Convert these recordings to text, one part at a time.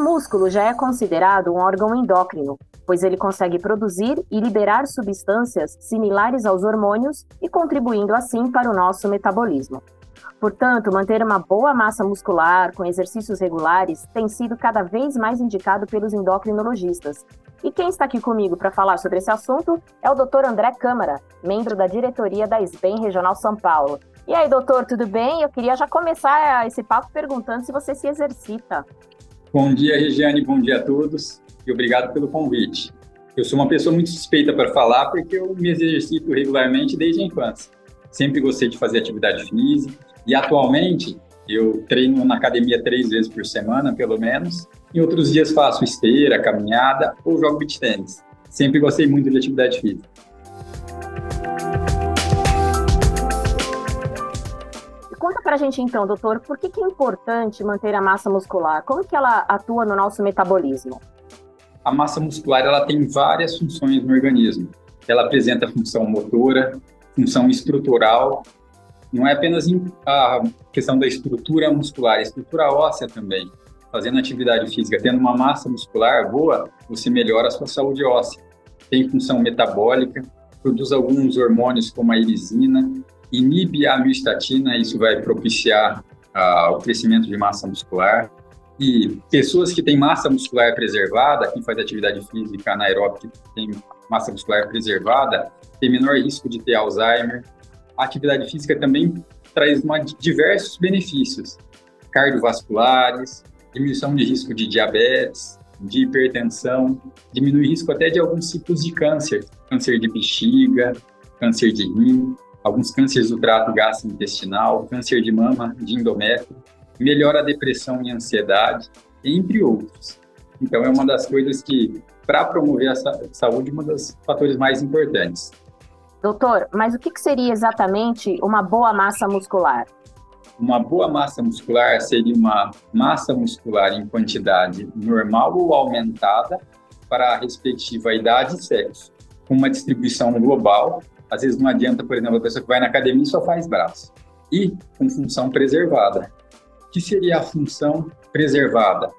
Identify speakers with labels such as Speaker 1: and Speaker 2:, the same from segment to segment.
Speaker 1: músculo já é considerado um órgão endócrino, pois ele consegue produzir e liberar substâncias similares aos hormônios e contribuindo assim para o nosso metabolismo. Portanto, manter uma boa massa muscular com exercícios regulares tem sido cada vez mais indicado pelos endocrinologistas. E quem está aqui comigo para falar sobre esse assunto é o Dr. André Câmara, membro da diretoria da SBEM Regional São Paulo. E aí, doutor, tudo bem? Eu queria já começar esse papo perguntando se você se exercita.
Speaker 2: Bom dia, Regiane, bom dia a todos e obrigado pelo convite. Eu sou uma pessoa muito suspeita para falar porque eu me exercito regularmente desde a infância. Sempre gostei de fazer atividade física e atualmente eu treino na academia três vezes por semana, pelo menos. Em outros dias faço esteira, caminhada ou jogo beach tênis. Sempre gostei muito de atividade física.
Speaker 1: Conta pra gente então, doutor, por que, que é importante manter a massa muscular? Como que ela atua no nosso metabolismo?
Speaker 2: A massa muscular ela tem várias funções no organismo. Ela apresenta função motora, função estrutural. Não é apenas a questão da estrutura muscular, a estrutura óssea também. Fazendo atividade física, tendo uma massa muscular boa, você melhora a sua saúde óssea. Tem função metabólica, produz alguns hormônios como a irisina, inibe a miostatina, isso vai propiciar uh, o crescimento de massa muscular. E pessoas que têm massa muscular preservada, quem faz atividade física anaeróbica, que tem massa muscular preservada, tem menor risco de ter Alzheimer. A atividade física também traz uma, diversos benefícios cardiovasculares, diminuição de risco de diabetes, de hipertensão, diminui risco até de alguns tipos de câncer, câncer de bexiga, câncer de rim alguns cânceres do trato gastrointestinal, câncer de mama, de endométrio, melhora a depressão e ansiedade, entre outros. Então, é uma das coisas que, para promover a saúde, um dos fatores mais importantes.
Speaker 1: Doutor, mas o que seria exatamente uma boa massa muscular?
Speaker 2: Uma boa massa muscular seria uma massa muscular em quantidade normal ou aumentada para a respectiva idade e sexo, com uma distribuição global às vezes não adianta, por exemplo, a pessoa que vai na academia e só faz braço. E com função preservada. O que seria a função preservada?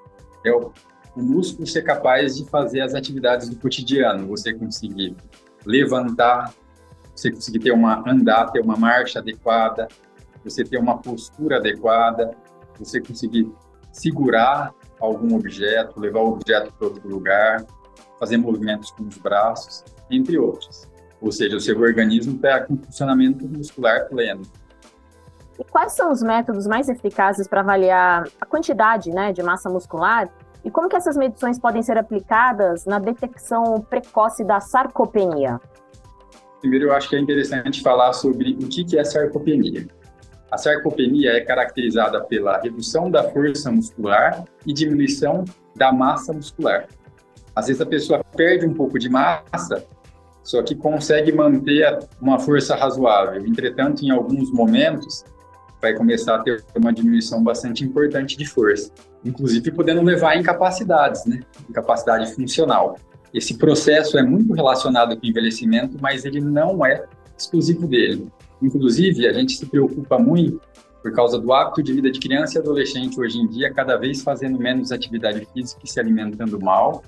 Speaker 2: É o, o músculo ser capaz de fazer as atividades do cotidiano, você conseguir levantar, você conseguir ter uma andar, ter uma marcha adequada, você ter uma postura adequada, você conseguir segurar algum objeto, levar o objeto para outro lugar, fazer movimentos com os braços, entre outros ou seja, o seu organismo está com funcionamento muscular pleno.
Speaker 1: E quais são os métodos mais eficazes para avaliar a quantidade né, de massa muscular e como que essas medições podem ser aplicadas na detecção precoce da sarcopenia?
Speaker 2: Primeiro, eu acho que é interessante falar sobre o que é sarcopenia. A sarcopenia é caracterizada pela redução da força muscular e diminuição da massa muscular. Às vezes a pessoa perde um pouco de massa, só que consegue manter uma força razoável. Entretanto, em alguns momentos, vai começar a ter uma diminuição bastante importante de força, inclusive podendo levar a incapacidades, né? Incapacidade funcional. Esse processo é muito relacionado com o envelhecimento, mas ele não é exclusivo dele. Inclusive, a gente se preocupa muito por causa do hábito de vida de criança e adolescente hoje em dia, cada vez fazendo menos atividade física e se alimentando mal,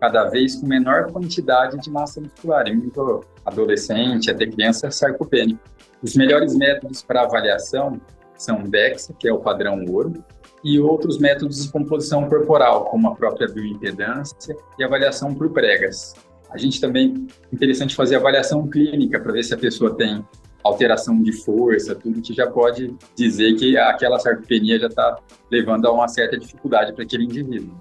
Speaker 2: cada vez com menor quantidade de massa muscular, e muito adolescente, até criança sarcopênico. Os melhores métodos para avaliação são DEXA, que é o padrão ouro, e outros métodos de composição corporal, como a própria bioimpedância e avaliação por pregas. A gente também, interessante fazer avaliação clínica para ver se a pessoa tem alteração de força, tudo que já pode dizer que aquela sarcopenia já está levando a uma certa dificuldade para aquele indivíduo.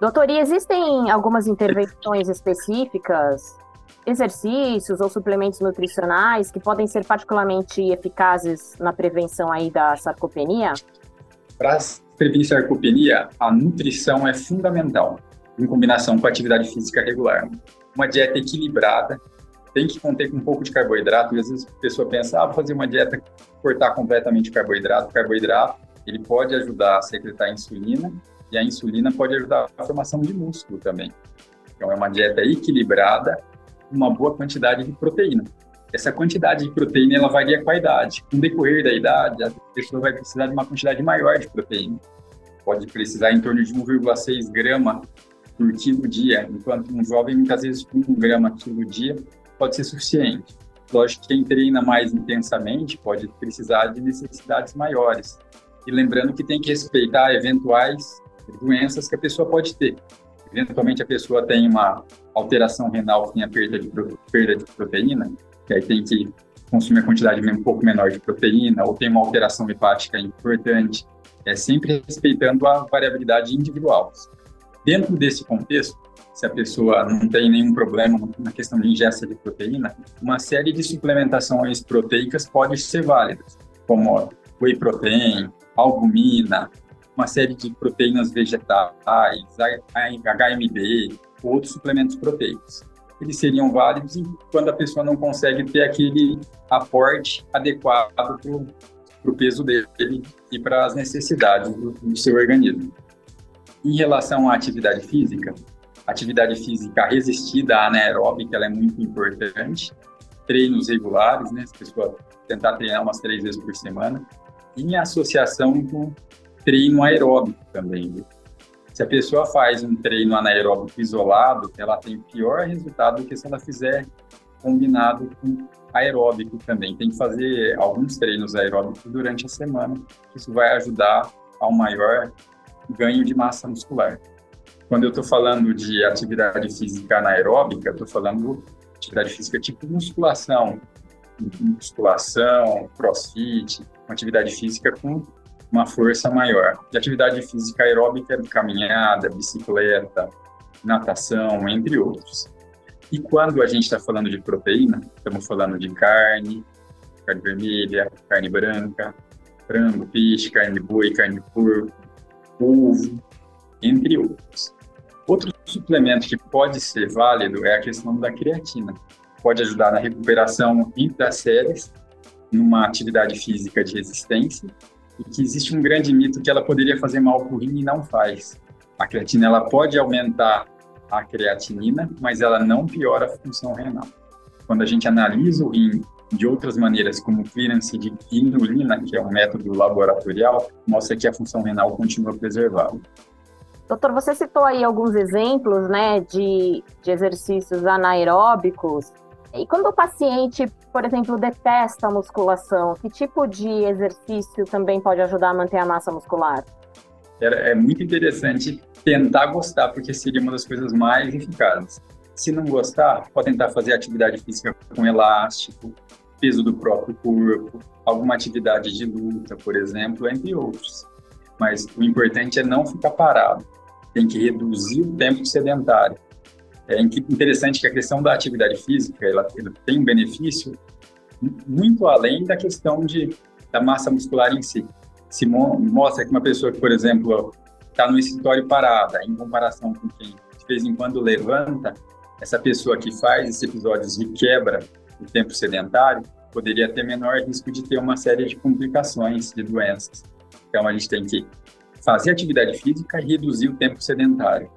Speaker 1: Doutor, e existem algumas intervenções específicas, exercícios ou suplementos nutricionais que podem ser particularmente eficazes na prevenção aí da sarcopenia?
Speaker 2: Para prevenir sarcopenia, a nutrição é fundamental, em combinação com a atividade física regular. Uma dieta equilibrada, tem que conter um pouco de carboidrato, e às vezes a pessoa pensa, ah, vou fazer uma dieta, cortar completamente o carboidrato. O carboidrato, ele pode ajudar a secretar insulina, e a insulina pode ajudar a formação de músculo também. Então, é uma dieta equilibrada, uma boa quantidade de proteína. Essa quantidade de proteína ela varia com a idade. Com o decorrer da idade, a pessoa vai precisar de uma quantidade maior de proteína. pode precisar em torno de 1,6 grama por quilo dia, enquanto um jovem, muitas vezes, com 1 grama quilo dia pode ser suficiente. Lógico que quem treina mais intensamente pode precisar de necessidades maiores. E lembrando que tem que respeitar eventuais doenças que a pessoa pode ter. Eventualmente a pessoa tem uma alteração renal, tem a perda de, perda de proteína, que aí tem que consumir a quantidade um pouco menor de proteína, ou tem uma alteração hepática importante, é sempre respeitando a variabilidade individual. Dentro desse contexto, se a pessoa não tem nenhum problema na questão de ingesta de proteína, uma série de suplementações proteicas pode ser válidas, como whey protein, albumina, uma série de proteínas vegetais, HMB, outros suplementos proteicos. Eles seriam válidos quando a pessoa não consegue ter aquele aporte adequado para o peso dele e para as necessidades do, do seu organismo. Em relação à atividade física, atividade física resistida anaeróbica ela é muito importante. Treinos regulares, né? A pessoa tentar treinar umas três vezes por semana. Em associação com treino aeróbico também. Viu? Se a pessoa faz um treino anaeróbico isolado, ela tem pior resultado do que se ela fizer combinado com aeróbico também. Tem que fazer alguns treinos aeróbicos durante a semana. Isso vai ajudar ao maior ganho de massa muscular. Quando eu estou falando de atividade física anaeróbica, estou falando de atividade física tipo musculação, musculação, crossfit, atividade física com uma força maior. De atividade física aeróbica, caminhada, bicicleta, natação, entre outros. E quando a gente está falando de proteína, estamos falando de carne, carne vermelha, carne branca, frango, peixe, carne boi, carne porco, ovo, entre outros. Outro suplemento que pode ser válido é a questão da creatina. Pode ajudar na recuperação intraséries, numa atividade física de resistência, e que existe um grande mito que ela poderia fazer mal para o rim e não faz. A creatina ela pode aumentar a creatinina, mas ela não piora a função renal. Quando a gente analisa o rim de outras maneiras, como clearance de inulina, que é um método laboratorial, mostra que a função renal continua preservada.
Speaker 1: Doutor, você citou aí alguns exemplos, né, de, de exercícios anaeróbicos. E quando o paciente, por exemplo, detesta a musculação, que tipo de exercício também pode ajudar a manter a massa muscular?
Speaker 2: É, é muito interessante tentar gostar, porque seria uma das coisas mais eficazes. Se não gostar, pode tentar fazer atividade física com elástico, peso do próprio corpo, alguma atividade de luta, por exemplo, entre outros. Mas o importante é não ficar parado tem que reduzir o tempo sedentário. É interessante que a questão da atividade física ela, tem um benefício muito além da questão de, da massa muscular em si. Se mo mostra que uma pessoa que, por exemplo, está no escritório parada, em comparação com quem de vez em quando levanta, essa pessoa que faz esses episódios de quebra o tempo sedentário poderia ter menor risco de ter uma série de complicações de doenças. Então, a gente tem que fazer atividade física e reduzir o tempo sedentário.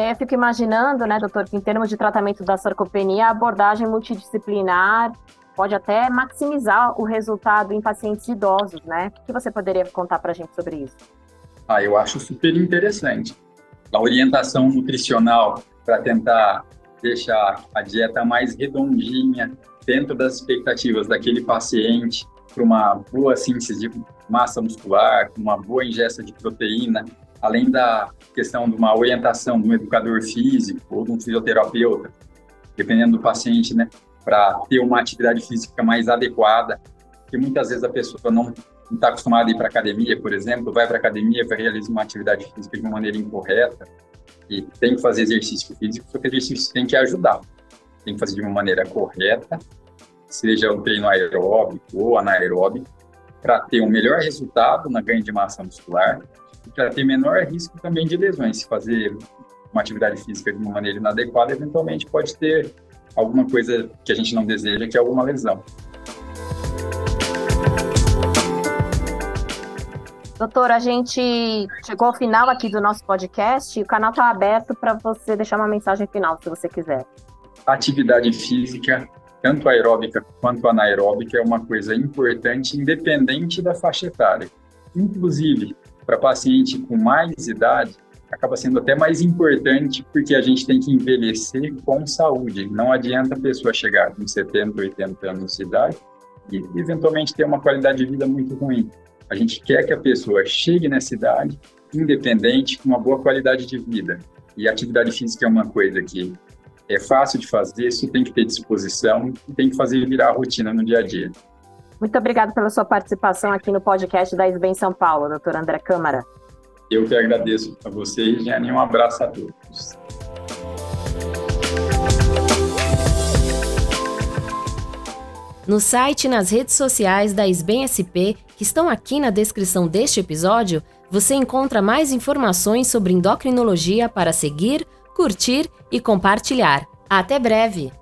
Speaker 1: E aí eu fico imaginando, né, doutor, que em termos de tratamento da sarcopenia, a abordagem multidisciplinar pode até maximizar o resultado em pacientes idosos, né? O que você poderia contar para a gente sobre isso?
Speaker 2: Ah, eu acho super interessante. A orientação nutricional para tentar deixar a dieta mais redondinha dentro das expectativas daquele paciente para uma boa síntese de massa muscular, uma boa ingesta de proteína, além da questão de uma orientação de um educador físico ou de um fisioterapeuta, dependendo do paciente, né, para ter uma atividade física mais adequada, que muitas vezes a pessoa não está acostumada a ir para academia, por exemplo, vai para academia, vai realizar uma atividade física de uma maneira incorreta e tem que fazer exercício físico, só que exercício tem que ajudar, tem que fazer de uma maneira correta seja o treino aeróbico ou anaeróbico, para ter um melhor resultado na ganho de massa muscular para ter menor risco também de lesões. Se fazer uma atividade física de uma maneira inadequada, eventualmente pode ter alguma coisa que a gente não deseja, que é alguma lesão.
Speaker 1: Doutor, a gente chegou ao final aqui do nosso podcast. O canal está aberto para você deixar uma mensagem final, se você quiser.
Speaker 2: Atividade física tanto aeróbica quanto anaeróbica, é uma coisa importante, independente da faixa etária. Inclusive, para paciente com mais idade, acaba sendo até mais importante porque a gente tem que envelhecer com saúde. Não adianta a pessoa chegar com 70, 80 anos de idade e eventualmente ter uma qualidade de vida muito ruim. A gente quer que a pessoa chegue nessa idade independente, com uma boa qualidade de vida. E atividade física é uma coisa que é fácil de fazer, isso tem que ter disposição e tem que fazer virar rotina no dia a dia.
Speaker 1: Muito obrigada pela sua participação aqui no podcast da SBEM São Paulo, doutor André Câmara.
Speaker 2: Eu que agradeço a vocês, Jane. Um abraço a todos.
Speaker 3: No site e nas redes sociais da SBEM SP, que estão aqui na descrição deste episódio, você encontra mais informações sobre endocrinologia para seguir, curtir e compartilhar. Até breve!